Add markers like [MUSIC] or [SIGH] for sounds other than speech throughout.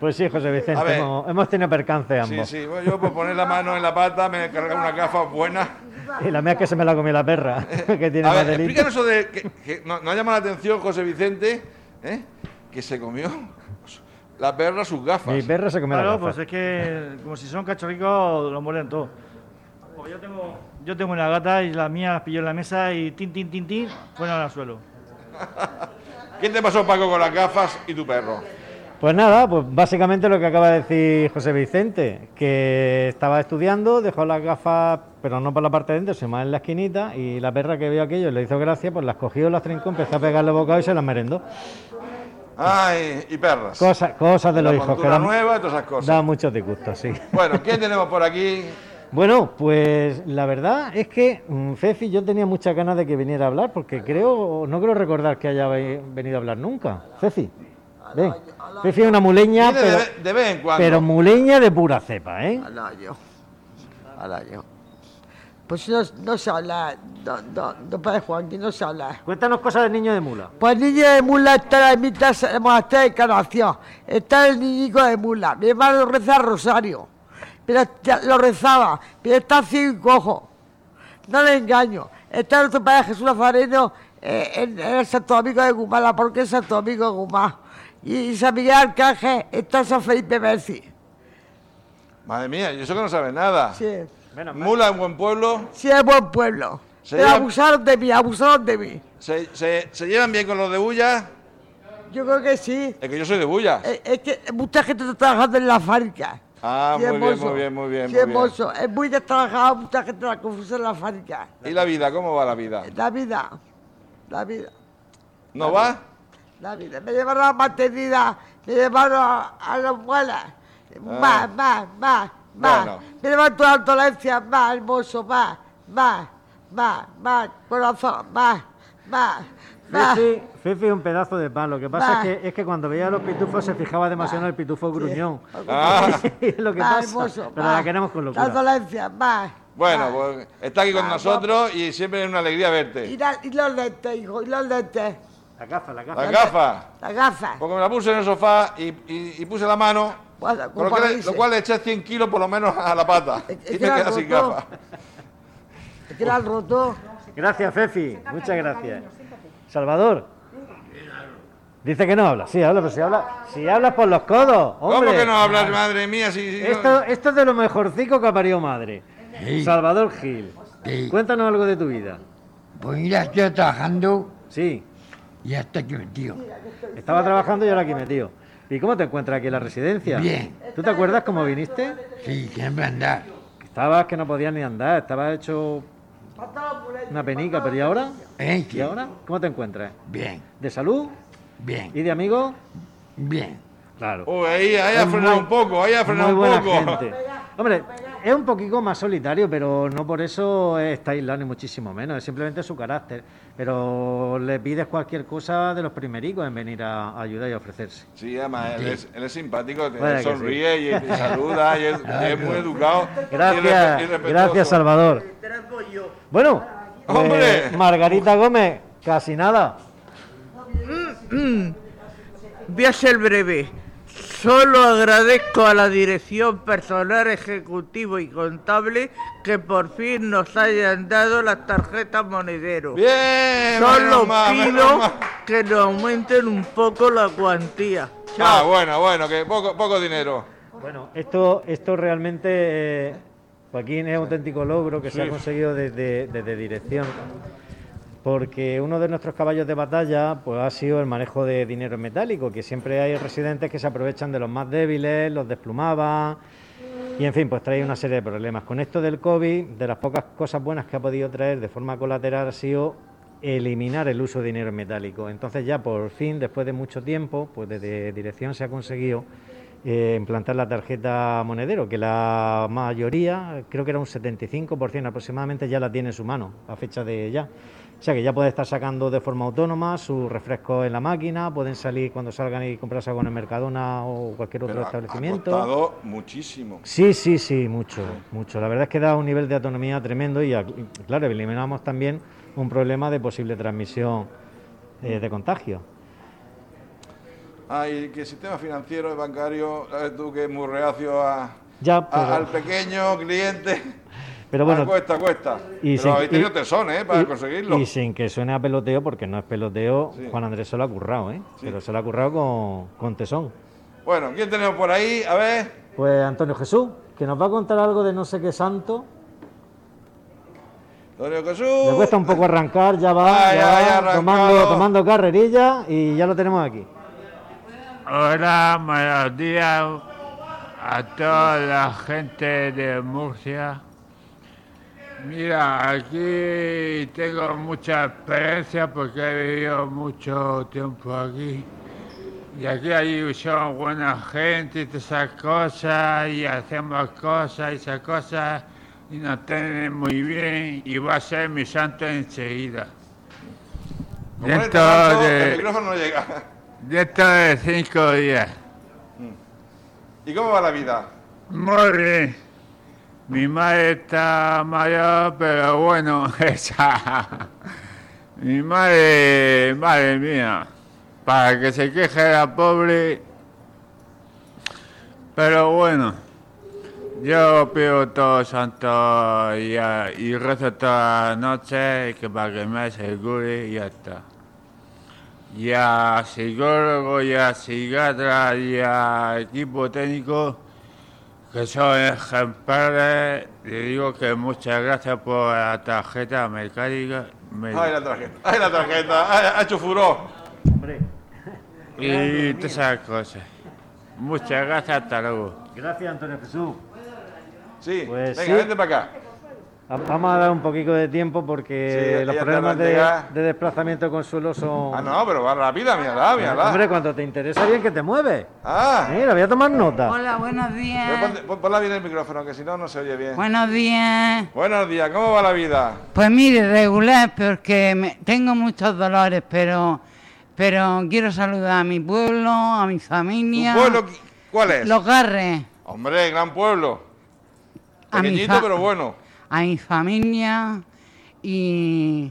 Pues sí, José Vicente, ver. hemos, hemos tenido percance Sí, ambos. sí, bueno, yo por poner la mano en la pata me he cargado una gafa buena. [LAUGHS] Y la mía es que se me la comió la perra, [LAUGHS] que tiene A ver, delito. explícanos eso de que, que no, no ha llamado la atención José Vicente, ¿eh? que se comió la perra sus gafas. Mi perra se comió la Claro, gafa. pues es que como si son cachorricos, lo mueren todo. Porque yo tengo, yo tengo una gata y la mía las pilló en la mesa y tin, tin, tin, tin, fueron al suelo. [LAUGHS] ¿Qué te pasó, Paco, con las gafas y tu perro? Pues nada, pues básicamente lo que acaba de decir José Vicente, que estaba estudiando, dejó las gafas, pero no por la parte de dentro, sino más en la esquinita, y la perra que vio aquello le hizo gracia, pues las cogió, las trincó, empezó a pegarle bocado y se las merendó. Ay, y perras. Cosas, cosas de la los hijos que dan, nueva y todas esas cosas. dan muchos disgustos, sí. Bueno, ¿quién tenemos por aquí? Bueno, pues la verdad es que mm, Fefi, yo tenía muchas ganas de que viniera a hablar, porque creo, no creo recordar que haya ve- venido a hablar nunca. Fefi, ven. Es una muleña, Viene de, pero, ve- de vez en cuando. pero muleña de pura cepa, ¿eh? al año. Al año. Pues no, no se habla, no, no, no padre Joaquín, no se habla. Cuéntanos cosas del niño de mula. Pues el niño de mula está en mitad de monasterio de Encarnación. Está el niñico de mula. Mi hermano reza rosario. Pero lo rezaba. Pero está ciego y cojo. No le engaño. Está nuestro padre Jesús Nazareno eh, en, en el Santo Domingo de Guzmán, la porque es Santo Domingo de Guzmán. Y San Miguel Arcángel está San Felipe Messi. Madre mía, y eso que no sabe nada. Sí. Mula en buen pueblo, Sí, es buen pueblo. Se Pero abusaron de mí, abusaron de mí. ¿se, se, se llevan bien con los de Bulla? Yo creo que sí. Es que yo soy de Bulla. Es, es que mucha gente está trabajando en la fábrica. Ah, Sí, es muy bien, muy bien, muy bien, Sí, muy es bien. Es muy trabajado, mucha gente la confusa en la fábrica. ¿Y la vida? ¿Cómo va la vida? La vida, la vida, ¿No va? La vida. Me llevaron a la maternidad, me llevaron a, a la abuela. Más, más, más. Me llevaron toda la dolencia, más, hermoso, más, más, más, más, corazón, más, más. Fefi, Fefi es un pedazo de pan. Lo que pasa es que, es que cuando veía a los pitufos se fijaba demasiado en el pitufo gruñón. Ah, [LAUGHS] es lo que pasa. hermoso, pero la queremos con La locura. dolencia, más. bueno, pues está aquí con Ah, nosotros y siempre es una alegría Y, verte. la- y los lentes, hijo, y los lentes. La gafa, la gafa. Las gafas. Las gafas. Porque me la puse en el sofá y, y- y puse la mano, con lo, como que le- dice. lo cual le eché 100 kilos por lo menos a la pata. Es- es Y que me la quedé sin gafas. Es que la roto. Gracias, Fefi. Muchas gracias. Salvador. Dice que no habla. Sí, habla, pero si habla, si hablas por los codos. Hombre. ¿Cómo que no hablas, madre mía? Si, si no- Esto, esto es de lo mejorcico que ha parido madre. Sí. Salvador Gil. Sí. Cuéntanos algo de tu vida. Pues mira, estoy trabajando Sí. Y hasta aquí metido. Estaba trabajando y ahora aquí metido. ¿Y cómo te encuentras aquí en la residencia? Bien. ¿Tú te acuerdas cómo viniste? Sí, siempre andar. Estabas que no podías ni andar, estabas hecho una penica, pero ¿y ahora? ¿Eh? ¿Y ahora? ¿Cómo te encuentras? Bien, ¿De salud? bien, ¿Y de amigos? bien. Claro. Uy, ahí, ahí ha frenado muy- un poco, ahí ha frenado Muy un buena poco. gente. Hombre, es un poquito más solitario, pero no por eso está aislado ni muchísimo menos, es simplemente su carácter. Pero le pides cualquier cosa de los primericos en venir a, a ayudar y a ofrecerse. Sí, además, él es, él es simpático, te- sonríe y, y saluda y es, y [LAUGHS] es muy educado. y respe- y Gracias, gracias Salvador. Bueno, ¡Hombre! eh, Margarita Gómez, casi nada. Voy a ser breve. Solo agradezco a la dirección personal, ejecutivo y contable que por fin nos hayan dado las tarjetas monedero. Bien, Solo menos mal, menos pido que nos aumenten un poco la cuantía. Ah, bueno, bueno, que poco, poco dinero. Bueno, esto, esto realmente, eh, Joaquín, es un auténtico logro que se ha conseguido desde, desde dirección. Porque uno de nuestros caballos de batalla pues, ha sido el manejo de dinero en metálico, que siempre hay residentes que se aprovechan de los más débiles, los desplumaban y, en fin, pues trae una serie de problemas. Con esto del COVID, de las pocas cosas buenas que ha podido traer de forma colateral ha sido eliminar el uso de dinero en metálico. Entonces ya por fin, después de mucho tiempo, pues desde dirección se ha conseguido eh, implantar la tarjeta monedero, que la mayoría, creo que era un 75% aproximadamente, ya la tiene en su mano a fecha de ya. O sea que ya puede estar sacando de forma autónoma sus refrescos en la máquina, pueden salir cuando salgan y comprarse algo en el Mercadona o cualquier otro Pero establecimiento. Ha costado muchísimo. Sí, sí, sí, mucho, mucho. La verdad es que da un nivel de autonomía tremendo y, claro, eliminamos también un problema de posible transmisión eh, de contagio. Ay, que el sistema financiero y bancario, sabes tú que es muy reacio a, Ya, a- pero- al pequeño cliente. [LAUGHS] Pero bueno, Ah, cuesta, cuesta. y Pero sin- habéis tenido y- tesón, ¿eh? Para y- conseguirlo. Y sin que suene a peloteo, porque no es peloteo, Sí. Juan Andrés se lo ha currado, ¿eh? Sí. Pero se lo ha currado con, con tesón. Bueno, ¿quién tenemos por ahí? A ver. Pues Antonio Jesús, que nos va a contar algo de no sé qué santo. Antonio Jesús. Le cuesta un poco arrancar, ya va, Ah, ya ya, va, tomando, tomando carrerilla y ya lo tenemos aquí. Hola, buenos días a toda la gente de Murcia. Mira, aquí tengo mucha experiencia porque he vivido mucho tiempo aquí. Y aquí hay son buena gente y todas esas cosas, y hacemos cosas y esas cosas, y nos tienen muy bien, y va a ser mi santo enseguida. Este Dentro caso, de- El micrófono no llega. Dentro de cinco días. ¿Y cómo va la vida? Muy bien. Mi madre está mayor, pero bueno, [LAUGHS] esa. Mi madre, madre mía, para que se queje la pobre. Pero bueno, yo pido todos santos y, y rezo todas las noches que para que me asegure y ya está. Y a psicólogo, y a psiquiatra, y a equipo técnico que son ejemplares. Le digo que muchas gracias por la tarjeta mecánica me- Ay, la tarjeta. Ay, la tarjeta. Ay, ha hecho furor. Hombre, [LAUGHS] y todas esas cosas. Muchas gracias, hasta luego. gracias Antonio Jesús. Sí. Pues Venga, sí. vente para acá. Va- Vamos a dar un poquito de tiempo porque Sí, los problemas de, desplazamiento con suelo son... Ah, no, pero va rápida, mírala, mírala. Hombre, cuando te interesa bien que te mueves. Ah. Mira, voy a tomar nota. Hola, buenos días. pon- ponla bien el micrófono, que si no, no se oye bien. Buenos días. Buenos días, ¿cómo va la vida? Pues mire, regular, porque me- tengo muchos dolores, pero, pero quiero saludar a mi pueblo, a mi ¿Tu familia. pueblo qui- cuál es? Los Garres. Hombre, gran pueblo. Pequeñito, pero bueno. A mi familia y,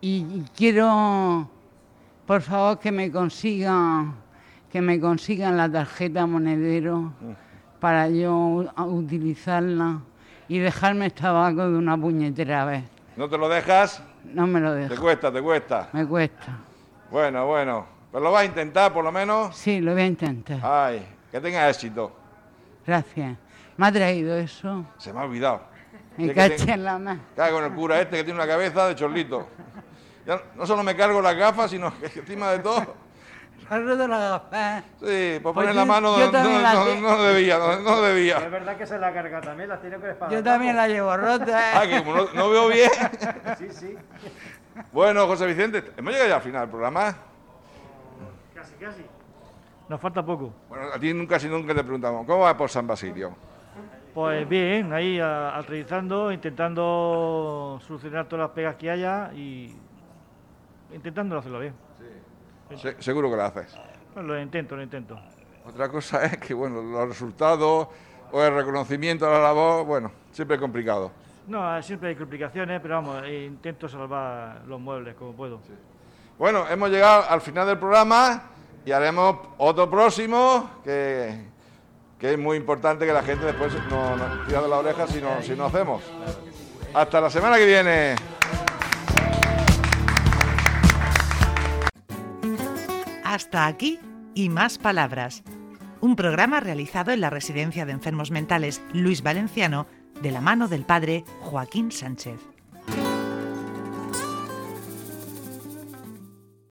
y quiero, por favor, que me consigan, que me consigan la tarjeta monedero para yo utilizarla y dejarme el tabaco de una puñetera vez. ¿No te lo dejas? No me lo Te dejo, cuesta, te cuesta. me cuesta. Bueno, bueno. Pero lo vas a intentar, por lo menos. Sí, lo voy a intentar. Ay, que tenga éxito. Gracias. Me ha traído eso. Se me ha olvidado. Me Sí, que caché te- en la mano. Cago en el cura este que tiene una cabeza de chorlito. Ya no solo me cargo las gafas, sino que encima de todo. Carro de la gafa. Sí, por Pues poner la mano donde no, debía, no, no debía. verdad que se la carga también, la tiene que Yo también la llevo rota. Ah, que como no, no veo bien. [LAUGHS] Sí, sí. Bueno, José Vicente, hemos llegado ya al final del programa. Casi, casi. Nos falta poco. Bueno, a ti nunca, si nunca te preguntamos, ¿cómo va por San Basilio? Pues bien, ahí aterrizando, intentando solucionar todas las pegas que haya y intentando hacerlo bien. Se- seguro que lo haces. Pues lo intento, lo intento. Otra cosa es que, bueno, los resultados o el reconocimiento a la labor, bueno, siempre es complicado. No, siempre hay complicaciones, pero vamos, eh, intento salvar los muebles como puedo. Bueno, hemos llegado al final del programa y haremos otro próximo que, que es muy importante que la gente después no nos tira de la oreja si si no hacemos. Hasta la semana que viene. Hasta aquí y más palabras. Un programa realizado en la Residencia de Enfermos Mentales Luis Valenciano de la mano del padre Joaquín Sánchez.